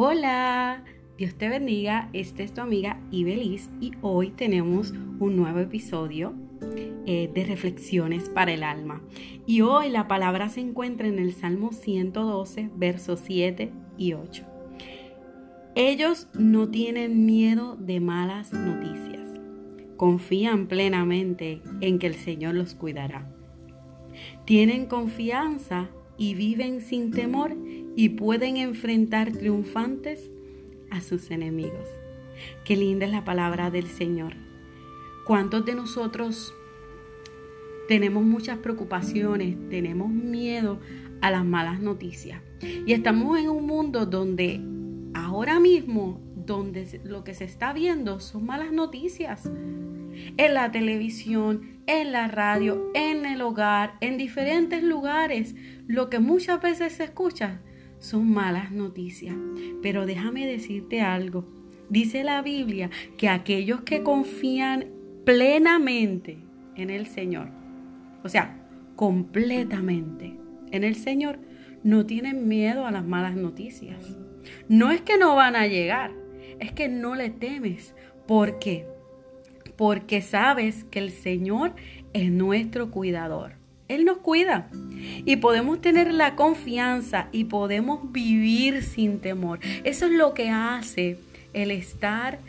Hola, Dios te bendiga. Esta es tu amiga Ibeliz y hoy tenemos un nuevo episodio eh, de reflexiones para el alma. Y hoy la palabra se encuentra en el Salmo 112, versos 7 y 8. Ellos no tienen miedo de malas noticias. Confían plenamente en que el Señor los cuidará. Tienen confianza y viven sin temor y pueden enfrentar triunfantes a sus enemigos. Qué linda es la palabra del Señor. ¿Cuántos de nosotros tenemos muchas preocupaciones, tenemos miedo a las malas noticias? Y estamos en un mundo donde ahora mismo, donde lo que se está viendo son malas noticias en la televisión, en la radio, en el hogar, en diferentes lugares. Lo que muchas veces se escucha son malas noticias. Pero déjame decirte algo. Dice la Biblia que aquellos que confían plenamente en el Señor, o sea, completamente en el Señor, no tienen miedo a las malas noticias. No es que no van a llegar, es que no le temes. ¿Por qué? Porque sabes que el Señor es nuestro cuidador. Él nos cuida y podemos tener la confianza y podemos vivir sin temor. Eso es lo que hace el estar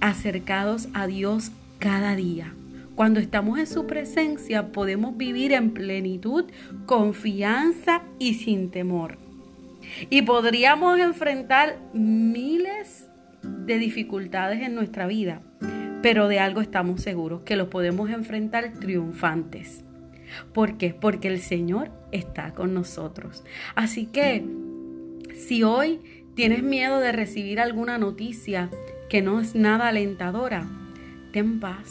acercados a Dios cada día. Cuando estamos en su presencia podemos vivir en plenitud, confianza y sin temor. Y podríamos enfrentar miles de dificultades en nuestra vida, pero de algo estamos seguros, que lo podemos enfrentar triunfantes. ¿Por qué? Porque el Señor está con nosotros. Así que si hoy tienes miedo de recibir alguna noticia que no es nada alentadora, ten paz.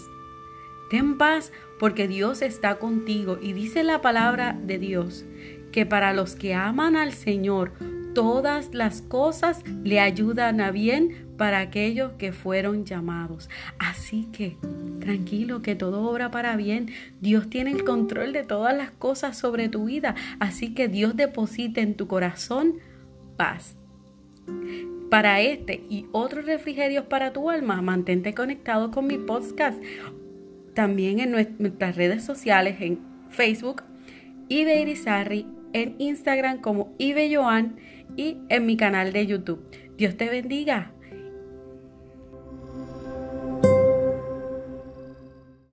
Ten paz porque Dios está contigo y dice la palabra de Dios que para los que aman al Señor, todas las cosas le ayudan a bien para aquellos que fueron llamados. Así que tranquilo, que todo obra para bien. Dios tiene el control de todas las cosas sobre tu vida. Así que Dios deposita en tu corazón paz. Para este y otros refrigerios para tu alma, mantente conectado con mi podcast. También en nuestras redes sociales, en Facebook, Ibe Irizarry, en Instagram como Ibe Joan y en mi canal de YouTube. Dios te bendiga.